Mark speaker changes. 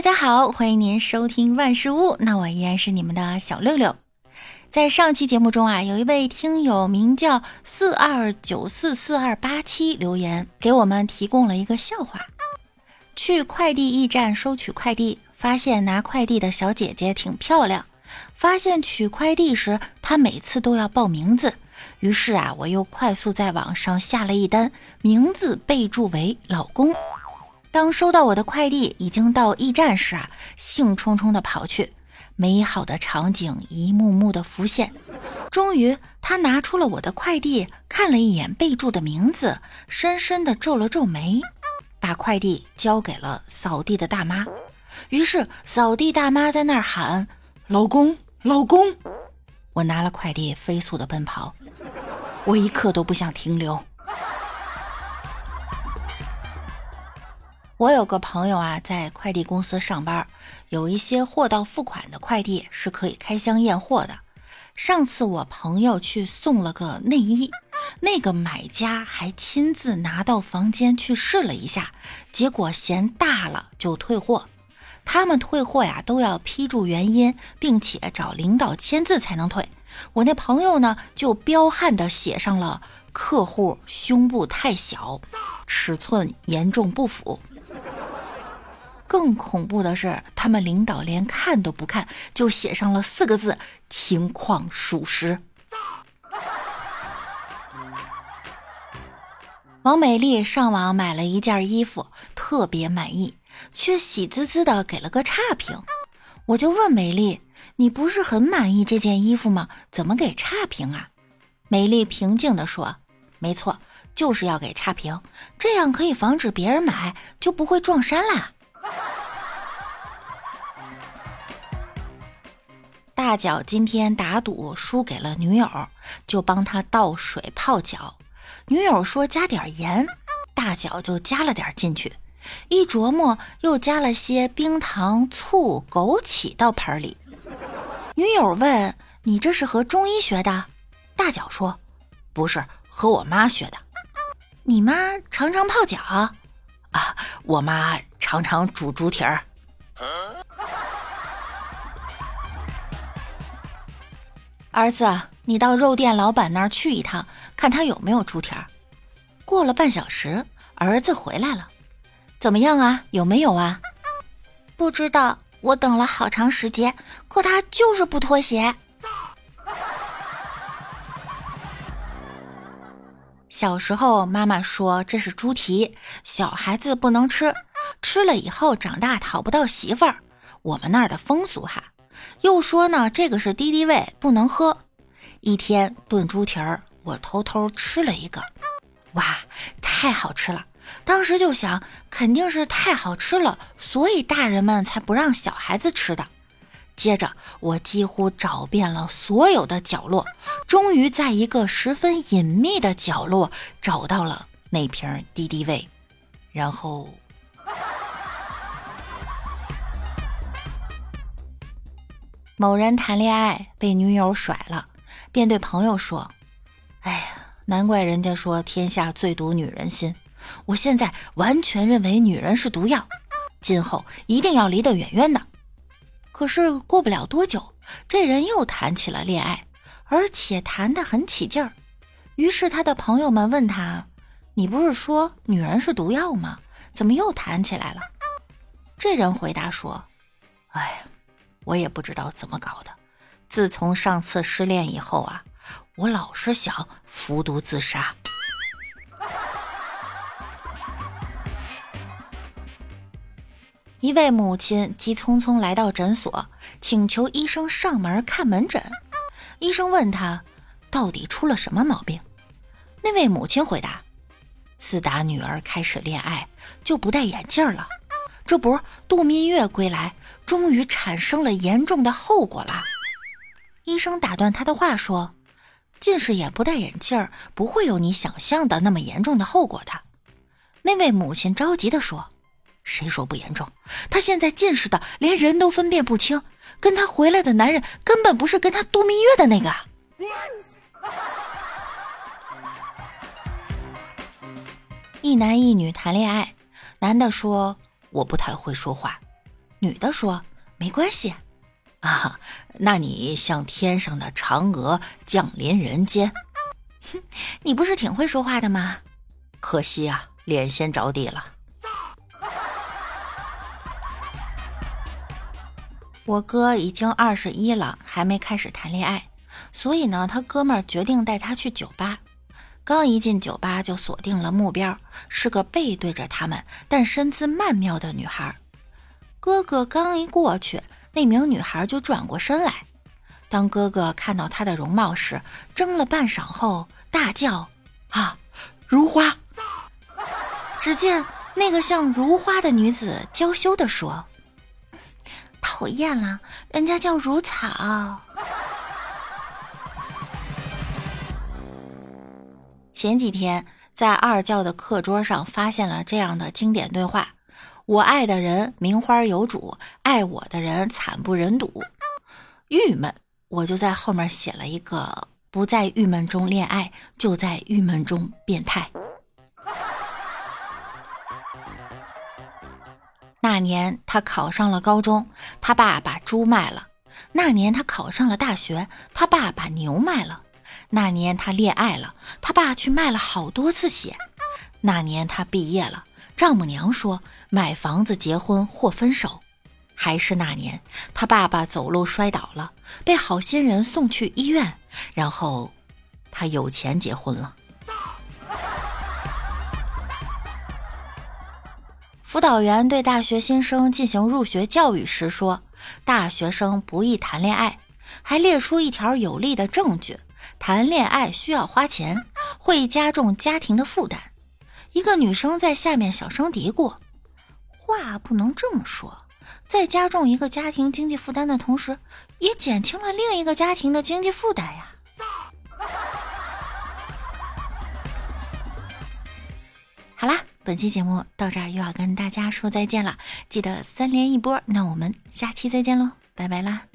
Speaker 1: 大家好，欢迎您收听万事屋，那我依然是你们的小六六。在上期节目中啊，有一位听友名叫四二九四四二八七留言，给我们提供了一个笑话：去快递驿站收取快递，发现拿快递的小姐姐挺漂亮，发现取快递时她每次都要报名字，于是啊，我又快速在网上下了一单，名字备注为老公。当收到我的快递已经到驿站时啊，兴冲冲地跑去，美好的场景一幕幕的浮现。终于，他拿出了我的快递，看了一眼备注的名字，深深地皱了皱眉，把快递交给了扫地的大妈。于是，扫地大妈在那儿喊：“老公，老公！”我拿了快递，飞速地奔跑，我一刻都不想停留。我有个朋友啊，在快递公司上班，有一些货到付款的快递是可以开箱验货的。上次我朋友去送了个内衣，那个买家还亲自拿到房间去试了一下，结果嫌大了就退货。他们退货呀都要批注原因，并且找领导签字才能退。我那朋友呢就彪悍地写上了客户胸部太小，尺寸严重不符。更恐怖的是，他们领导连看都不看，就写上了四个字：“情况属实。”王美丽上网买了一件衣服，特别满意，却喜滋滋的给了个差评。我就问美丽：“你不是很满意这件衣服吗？怎么给差评啊？”美丽平静地说：“没错，就是要给差评，这样可以防止别人买，就不会撞衫啦。” 大脚今天打赌输给了女友，就帮他倒水泡脚。女友说加点盐，大脚就加了点进去。一琢磨，又加了些冰糖、醋、枸杞到盆里。女友问：“你这是和中医学的？”大脚说：“不是，和我妈学的。”你妈常常泡脚啊？我妈常常煮猪蹄儿。儿子，你到肉店老板那儿去一趟，看他有没有猪蹄儿。过了半小时，儿子回来了，怎么样啊？有没有啊？不知道，我等了好长时间，可他就是不脱鞋。小时候，妈妈说这是猪蹄，小孩子不能吃，吃了以后长大讨不到媳妇儿。我们那儿的风俗哈。又说呢，这个是敌敌畏，不能喝。一天炖猪蹄儿，我偷偷吃了一个，哇，太好吃了！当时就想，肯定是太好吃了，所以大人们才不让小孩子吃的。接着，我几乎找遍了所有的角落，终于在一个十分隐秘的角落找到了那瓶敌敌畏，然后。某人谈恋爱被女友甩了，便对朋友说：“哎呀，难怪人家说天下最毒女人心。我现在完全认为女人是毒药，今后一定要离得远远的。”可是过不了多久，这人又谈起了恋爱，而且谈得很起劲儿。于是他的朋友们问他：“你不是说女人是毒药吗？怎么又谈起来了？”这人回答说：“哎呀。”我也不知道怎么搞的，自从上次失恋以后啊，我老是想服毒自杀。一位母亲急匆匆来到诊所，请求医生上门看门诊。医生问他到底出了什么毛病？那位母亲回答：自打女儿开始恋爱，就不戴眼镜了。这不，度蜜月归来，终于产生了严重的后果了。医生打断他的话说：“近视眼不戴眼镜不会有你想象的那么严重的后果的。”那位母亲着急地说：“谁说不严重？他现在近视的连人都分辨不清，跟他回来的男人根本不是跟他度蜜月的那个。”一男一女谈恋爱，男的说。我不太会说话，女的说：“没关系。”
Speaker 2: 啊，那你像天上的嫦娥降临人间。
Speaker 1: 哼，你不是挺会说话的吗？
Speaker 2: 可惜啊，脸先着地了。
Speaker 1: 我哥已经二十一了，还没开始谈恋爱，所以呢，他哥们儿决定带他去酒吧。刚一进酒吧，就锁定了目标，是个背对着他们但身姿曼妙的女孩。哥哥刚一过去，那名女孩就转过身来。当哥哥看到她的容貌时，怔了半晌后大叫：“啊，如花！”只见那个像如花的女子娇羞地说。讨厌了，人家叫如草。前几天在二教的课桌上发现了这样的经典对话：“我爱的人名花有主，爱我的人惨不忍睹。”郁闷，我就在后面写了一个：“不在郁闷中恋爱，就在郁闷中变态。”那年他考上了高中，他爸把猪卖了；那年他考上了大学，他爸把牛卖了；那年他恋爱了，他爸去卖了好多次血；那年他毕业了，丈母娘说买房子、结婚或分手；还是那年他爸爸走路摔倒了，被好心人送去医院，然后他有钱结婚了。辅导员对大学新生进行入学教育时说：“大学生不宜谈恋爱，还列出一条有力的证据：谈恋爱需要花钱，会加重家庭的负担。”一个女生在下面小声嘀咕：“话不能这么说，在加重一个家庭经济负担的同时，也减轻了另一个家庭的经济负担呀。”好啦。本期节目到这儿又要跟大家说再见了，记得三连一波，那我们下期再见喽，拜拜啦。